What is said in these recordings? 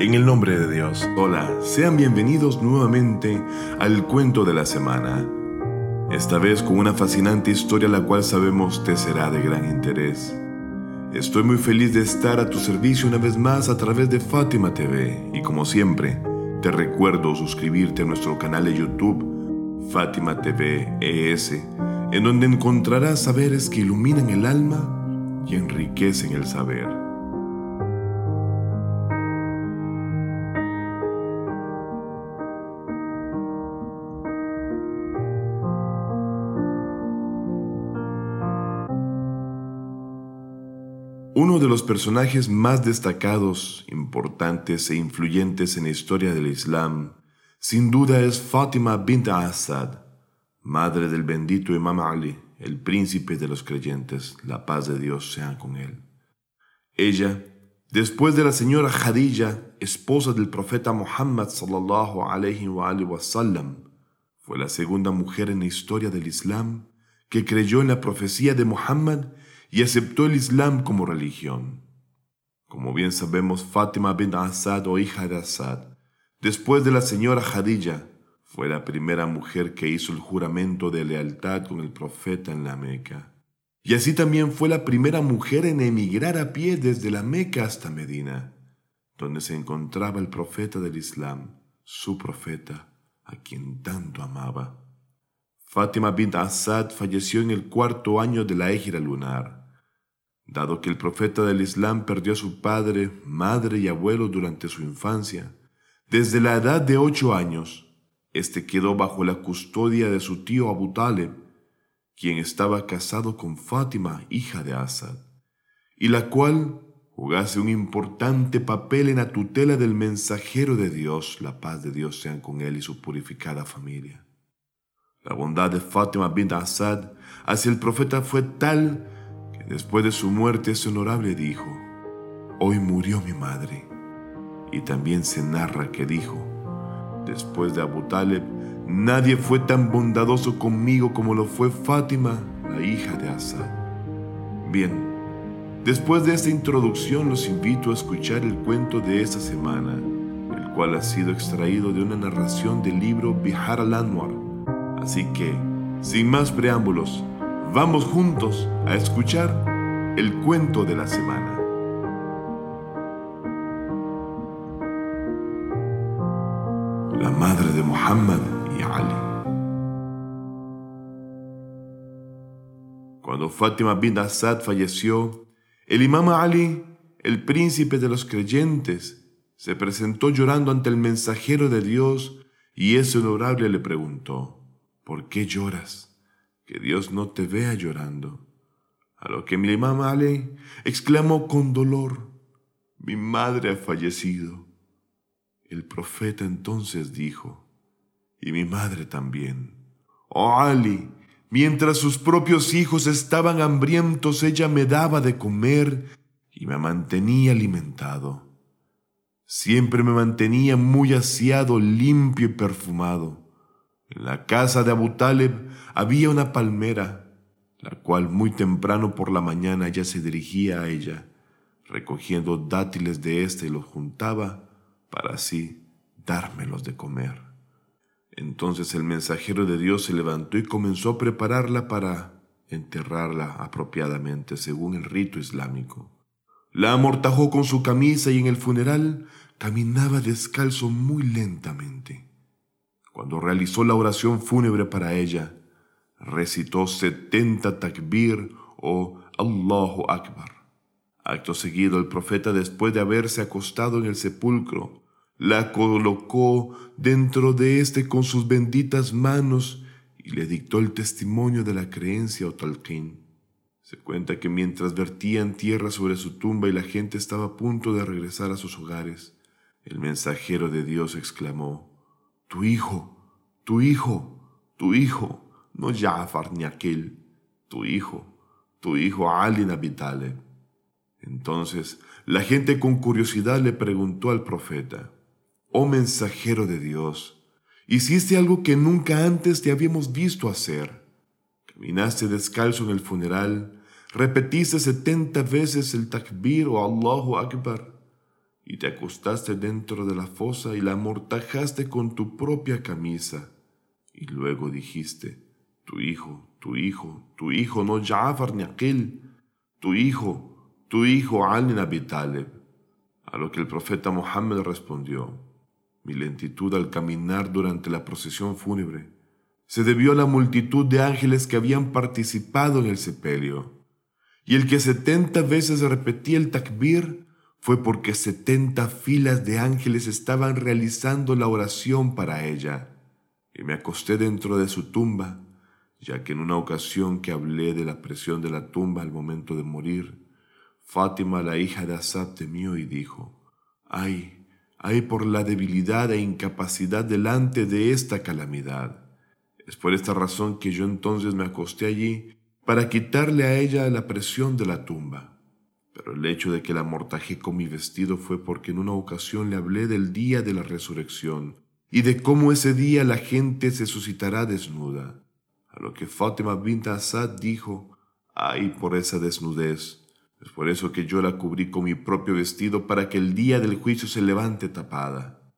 En el nombre de Dios, hola, sean bienvenidos nuevamente al cuento de la semana. Esta vez con una fascinante historia la cual sabemos te será de gran interés. Estoy muy feliz de estar a tu servicio una vez más a través de Fátima TV y como siempre, te recuerdo suscribirte a nuestro canal de YouTube Fátima TV ES, en donde encontrarás saberes que iluminan el alma y enriquecen el saber. Uno de los personajes más destacados, importantes e influyentes en la historia del Islam, sin duda es Fátima bint Asad, madre del bendito Imam Ali, el príncipe de los creyentes, la paz de Dios sea con él. Ella, después de la señora Khadija, esposa del profeta Muhammad sallallahu alayhi wa fue la segunda mujer en la historia del Islam que creyó en la profecía de Muhammad y aceptó el Islam como religión. Como bien sabemos, Fátima bin Asad o hija de Asad, después de la señora Jadilla, fue la primera mujer que hizo el juramento de lealtad con el profeta en la Meca. Y así también fue la primera mujer en emigrar a pie desde la Meca hasta Medina, donde se encontraba el profeta del Islam, su profeta, a quien tanto amaba. Fátima bin Asad falleció en el cuarto año de la égira lunar. Dado que el profeta del Islam perdió a su padre, madre y abuelo durante su infancia, desde la edad de ocho años, éste quedó bajo la custodia de su tío Abu Talib, quien estaba casado con Fátima, hija de Asad, y la cual jugase un importante papel en la tutela del mensajero de Dios, la paz de Dios sea con él y su purificada familia. La bondad de Fátima bin Asad hacia el profeta fue tal Después de su muerte ese honorable dijo, hoy murió mi madre. Y también se narra que dijo, después de Abu Taleb, nadie fue tan bondadoso conmigo como lo fue Fátima, la hija de Asad. Bien, después de esta introducción los invito a escuchar el cuento de esta semana, el cual ha sido extraído de una narración del libro Bihar al-Anwar. Así que, sin más preámbulos, Vamos juntos a escuchar el cuento de la semana. La madre de Muhammad y Ali. Cuando Fátima bin Asad falleció, el imam Ali, el príncipe de los creyentes, se presentó llorando ante el mensajero de Dios y ese honorable le preguntó, ¿por qué lloras? Que Dios no te vea llorando. A lo que mi imam Ali exclamó con dolor, mi madre ha fallecido. El profeta entonces dijo, y mi madre también. Oh Ali, mientras sus propios hijos estaban hambrientos, ella me daba de comer y me mantenía alimentado. Siempre me mantenía muy aseado, limpio y perfumado. En la casa de Abu Taleb había una palmera, la cual muy temprano por la mañana ya se dirigía a ella, recogiendo dátiles de éste y los juntaba para así dármelos de comer. Entonces el mensajero de Dios se levantó y comenzó a prepararla para enterrarla apropiadamente según el rito islámico. La amortajó con su camisa y en el funeral caminaba descalzo muy lentamente. Cuando realizó la oración fúnebre para ella, recitó setenta takbir o Allahu Akbar. Acto seguido, el profeta, después de haberse acostado en el sepulcro, la colocó dentro de éste con sus benditas manos y le dictó el testimonio de la creencia o talqín. Se cuenta que mientras vertían tierra sobre su tumba y la gente estaba a punto de regresar a sus hogares, el mensajero de Dios exclamó, tu hijo, tu hijo, tu hijo, no Jafar ni aquel, tu hijo, tu hijo Ali Nabitale. Entonces la gente con curiosidad le preguntó al profeta, oh mensajero de Dios, hiciste algo que nunca antes te habíamos visto hacer. Caminaste descalzo en el funeral, repetiste setenta veces el takbir o Allahu Akbar y te acostaste dentro de la fosa y la amortajaste con tu propia camisa. Y luego dijiste, tu hijo, tu hijo, tu hijo, no Ja'far ni aquel, tu hijo, tu hijo Ali Abi Talib. A lo que el profeta Mohammed respondió, mi lentitud al caminar durante la procesión fúnebre se debió a la multitud de ángeles que habían participado en el sepelio. Y el que setenta veces repetía el takbir fue porque setenta filas de ángeles estaban realizando la oración para ella. Y me acosté dentro de su tumba, ya que en una ocasión que hablé de la presión de la tumba al momento de morir, Fátima, la hija de Asab, temió y dijo, ¡ay, ay por la debilidad e incapacidad delante de esta calamidad! Es por esta razón que yo entonces me acosté allí para quitarle a ella la presión de la tumba. Pero el hecho de que la amortajé con mi vestido fue porque en una ocasión le hablé del día de la resurrección y de cómo ese día la gente se suscitará desnuda. A lo que Fátima bint Asad dijo, ay por esa desnudez. Es por eso que yo la cubrí con mi propio vestido para que el día del juicio se levante tapada.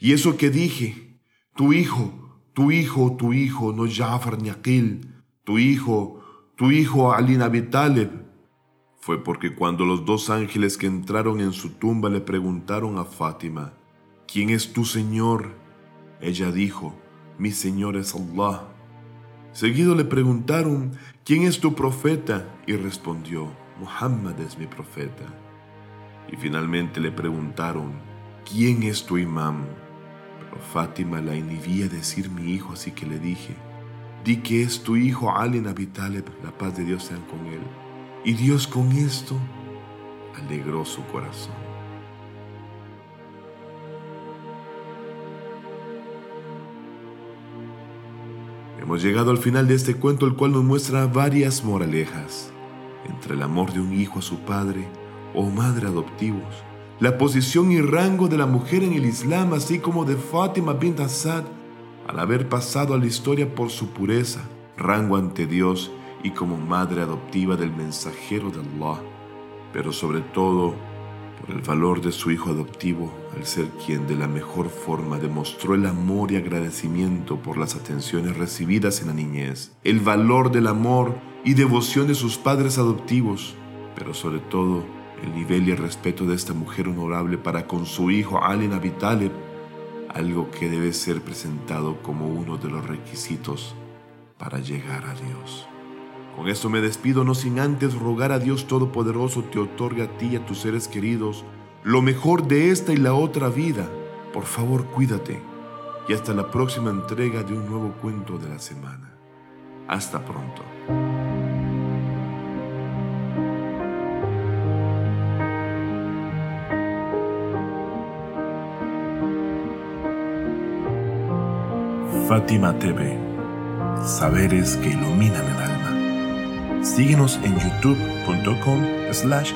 Y eso que dije, tu hijo, tu hijo, tu hijo, no Jafar ni tu hijo, tu hijo Ali Abi fue porque cuando los dos ángeles que entraron en su tumba le preguntaron a Fátima, ¿quién es tu Señor? Ella dijo, mi Señor es Allah. Seguido le preguntaron, ¿quién es tu profeta? Y respondió, Muhammad es mi profeta. Y finalmente le preguntaron, ¿quién es tu imam? Pero Fátima la inhibía decir mi hijo, así que le dije, di que es tu hijo Ali Nabi Taleb, la paz de Dios sea con él. Y Dios con esto alegró su corazón. Hemos llegado al final de este cuento, el cual nos muestra varias moralejas. Entre el amor de un hijo a su padre o madre adoptivos, la posición y rango de la mujer en el Islam, así como de Fátima bint Asad, al haber pasado a la historia por su pureza, rango ante Dios y como madre adoptiva del mensajero de Allah, pero sobre todo por el valor de su hijo adoptivo al ser quien de la mejor forma demostró el amor y agradecimiento por las atenciones recibidas en la niñez, el valor del amor y devoción de sus padres adoptivos, pero sobre todo el nivel y el respeto de esta mujer honorable para con su hijo Ali Abi algo que debe ser presentado como uno de los requisitos para llegar a Dios. Con esto me despido, no sin antes rogar a Dios Todopoderoso te otorgue a ti y a tus seres queridos lo mejor de esta y la otra vida. Por favor, cuídate. Y hasta la próxima entrega de un nuevo cuento de la semana. Hasta pronto. Fátima TV. Saberes que iluminan el alma. Síguenos en youtube.com slash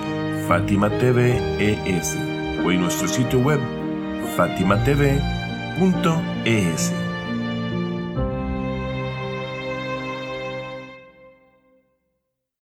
FatimaTVES o en nuestro sitio web fatimatv.es.